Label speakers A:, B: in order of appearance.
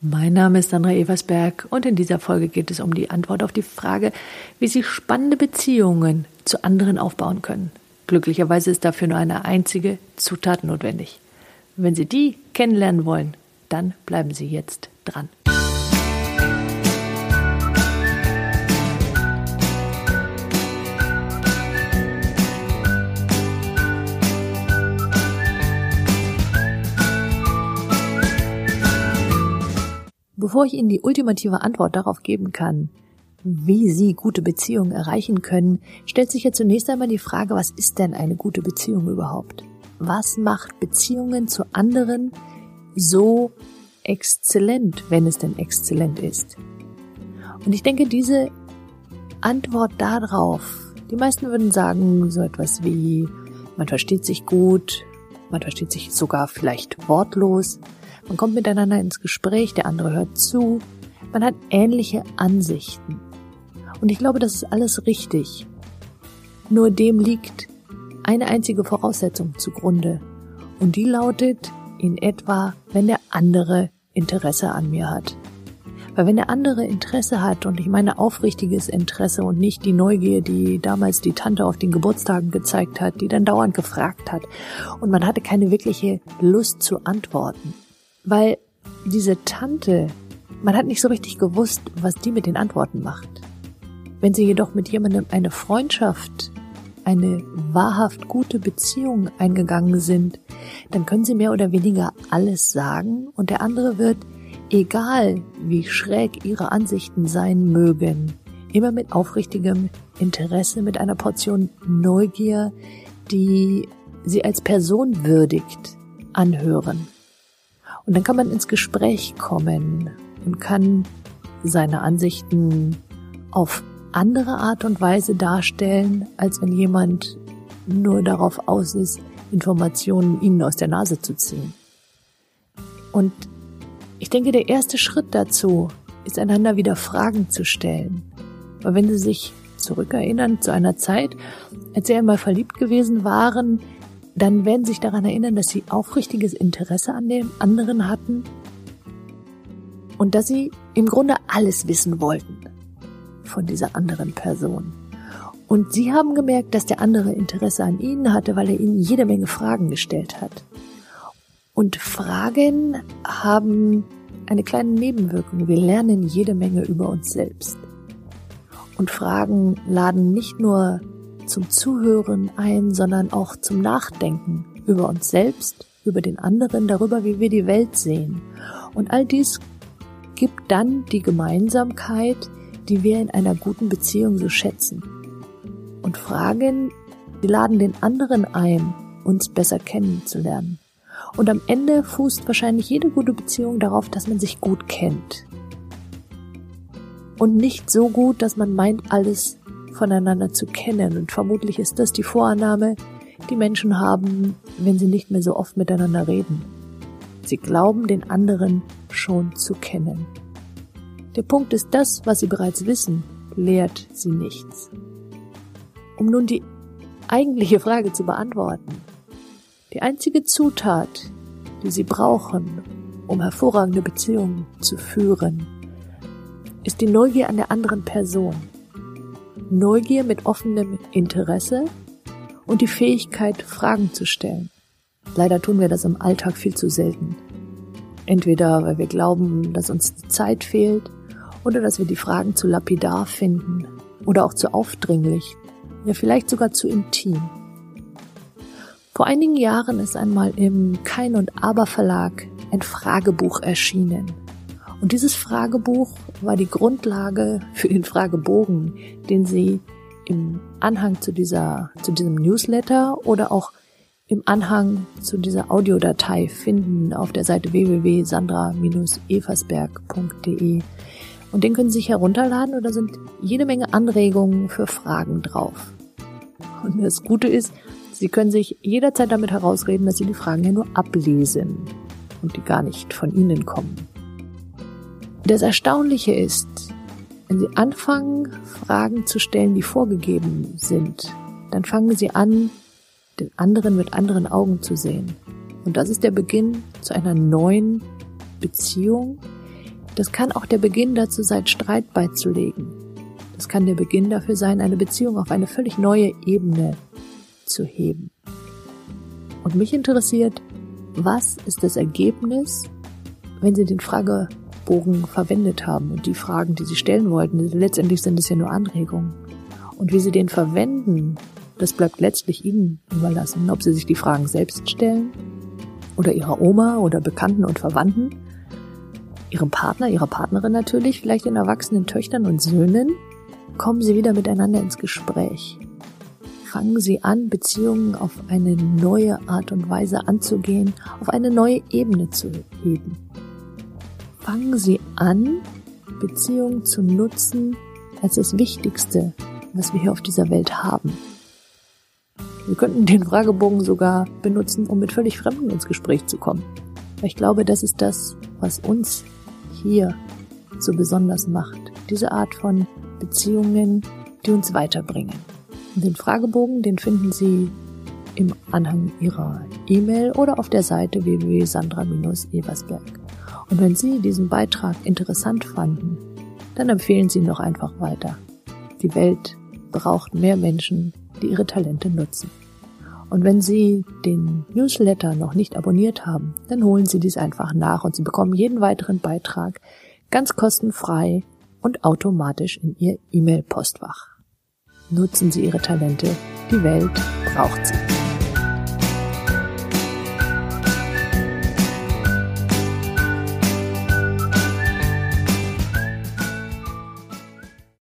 A: Mein Name ist Sandra Eversberg und in dieser Folge geht es um die Antwort auf die Frage, wie Sie spannende Beziehungen zu anderen aufbauen können. Glücklicherweise ist dafür nur eine einzige Zutat notwendig. Wenn Sie die kennenlernen wollen, dann bleiben Sie jetzt dran. Bevor ich Ihnen die ultimative Antwort darauf geben kann, wie Sie gute Beziehungen erreichen können, stellt sich ja zunächst einmal die Frage, was ist denn eine gute Beziehung überhaupt? Was macht Beziehungen zu anderen so exzellent, wenn es denn exzellent ist? Und ich denke, diese Antwort darauf, die meisten würden sagen so etwas wie, man versteht sich gut, man versteht sich sogar vielleicht wortlos, man kommt miteinander ins Gespräch, der andere hört zu. Man hat ähnliche Ansichten. Und ich glaube, das ist alles richtig. Nur dem liegt eine einzige Voraussetzung zugrunde. Und die lautet in etwa, wenn der andere Interesse an mir hat. Weil wenn der andere Interesse hat, und ich meine aufrichtiges Interesse und nicht die Neugier, die damals die Tante auf den Geburtstagen gezeigt hat, die dann dauernd gefragt hat, und man hatte keine wirkliche Lust zu antworten, weil diese Tante, man hat nicht so richtig gewusst, was die mit den Antworten macht. Wenn sie jedoch mit jemandem eine Freundschaft, eine wahrhaft gute Beziehung eingegangen sind, dann können sie mehr oder weniger alles sagen und der andere wird, egal wie schräg ihre Ansichten sein mögen, immer mit aufrichtigem Interesse, mit einer Portion Neugier, die sie als Person würdigt, anhören. Und dann kann man ins Gespräch kommen und kann seine Ansichten auf andere Art und Weise darstellen, als wenn jemand nur darauf aus ist, Informationen ihnen aus der Nase zu ziehen. Und ich denke, der erste Schritt dazu ist einander wieder Fragen zu stellen. Weil wenn Sie sich zurückerinnern zu einer Zeit, als Sie einmal verliebt gewesen waren, dann werden sich daran erinnern, dass sie aufrichtiges Interesse an dem anderen hatten und dass sie im Grunde alles wissen wollten von dieser anderen Person. Und sie haben gemerkt, dass der andere Interesse an ihnen hatte, weil er ihnen jede Menge Fragen gestellt hat. Und Fragen haben eine kleine Nebenwirkung. Wir lernen jede Menge über uns selbst. Und Fragen laden nicht nur zum Zuhören ein, sondern auch zum Nachdenken über uns selbst, über den anderen, darüber, wie wir die Welt sehen. Und all dies gibt dann die Gemeinsamkeit, die wir in einer guten Beziehung so schätzen. Und Fragen, die laden den anderen ein, uns besser kennenzulernen. Und am Ende fußt wahrscheinlich jede gute Beziehung darauf, dass man sich gut kennt. Und nicht so gut, dass man meint, alles voneinander zu kennen. Und vermutlich ist das die Vorannahme, die Menschen haben, wenn sie nicht mehr so oft miteinander reden. Sie glauben, den anderen schon zu kennen. Der Punkt ist, das, was sie bereits wissen, lehrt sie nichts. Um nun die eigentliche Frage zu beantworten. Die einzige Zutat, die sie brauchen, um hervorragende Beziehungen zu führen, ist die Neugier an der anderen Person. Neugier mit offenem Interesse und die Fähigkeit, Fragen zu stellen. Leider tun wir das im Alltag viel zu selten. Entweder weil wir glauben, dass uns die Zeit fehlt oder dass wir die Fragen zu lapidar finden oder auch zu aufdringlich, ja vielleicht sogar zu intim. Vor einigen Jahren ist einmal im Kein und Aber Verlag ein Fragebuch erschienen. Und dieses Fragebuch war die Grundlage für den Fragebogen, den Sie im Anhang zu dieser, zu diesem Newsletter oder auch im Anhang zu dieser Audiodatei finden auf der Seite www.sandra-eversberg.de. Und den können Sie sich herunterladen und da sind jede Menge Anregungen für Fragen drauf. Und das Gute ist, Sie können sich jederzeit damit herausreden, dass Sie die Fragen ja nur ablesen und die gar nicht von Ihnen kommen. Das Erstaunliche ist, wenn Sie anfangen, Fragen zu stellen, die vorgegeben sind, dann fangen Sie an, den anderen mit anderen Augen zu sehen. Und das ist der Beginn zu einer neuen Beziehung, Das kann auch der Beginn dazu sein, Streit beizulegen. Das kann der Beginn dafür sein, eine Beziehung auf eine völlig neue Ebene zu heben. Und mich interessiert, was ist das Ergebnis, wenn Sie den Fragebogen verwendet haben und die Fragen, die Sie stellen wollten, letztendlich sind es ja nur Anregungen. Und wie Sie den verwenden, das bleibt letztlich Ihnen überlassen, ob Sie sich die Fragen selbst stellen oder Ihrer Oma oder Bekannten und Verwandten, Ihrem Partner, Ihrer Partnerin natürlich, vielleicht den erwachsenen Töchtern und Söhnen, kommen Sie wieder miteinander ins Gespräch. Fangen Sie an, Beziehungen auf eine neue Art und Weise anzugehen, auf eine neue Ebene zu heben. Fangen Sie an, Beziehungen zu nutzen als das Wichtigste, was wir hier auf dieser Welt haben. Wir könnten den Fragebogen sogar benutzen, um mit völlig Fremden ins Gespräch zu kommen. ich glaube, das ist das, was uns hier so besonders macht. Diese Art von Beziehungen, die uns weiterbringen. Und den Fragebogen, den finden Sie im Anhang Ihrer E-Mail oder auf der Seite www.sandra-eversberg. Und wenn Sie diesen Beitrag interessant fanden, dann empfehlen Sie ihn doch einfach weiter. Die Welt braucht mehr Menschen, die ihre Talente nutzen. Und wenn Sie den Newsletter noch nicht abonniert haben, dann holen Sie dies einfach nach und Sie bekommen jeden weiteren Beitrag ganz kostenfrei und automatisch in Ihr E-Mail-Postfach. Nutzen Sie Ihre Talente, die Welt braucht sie.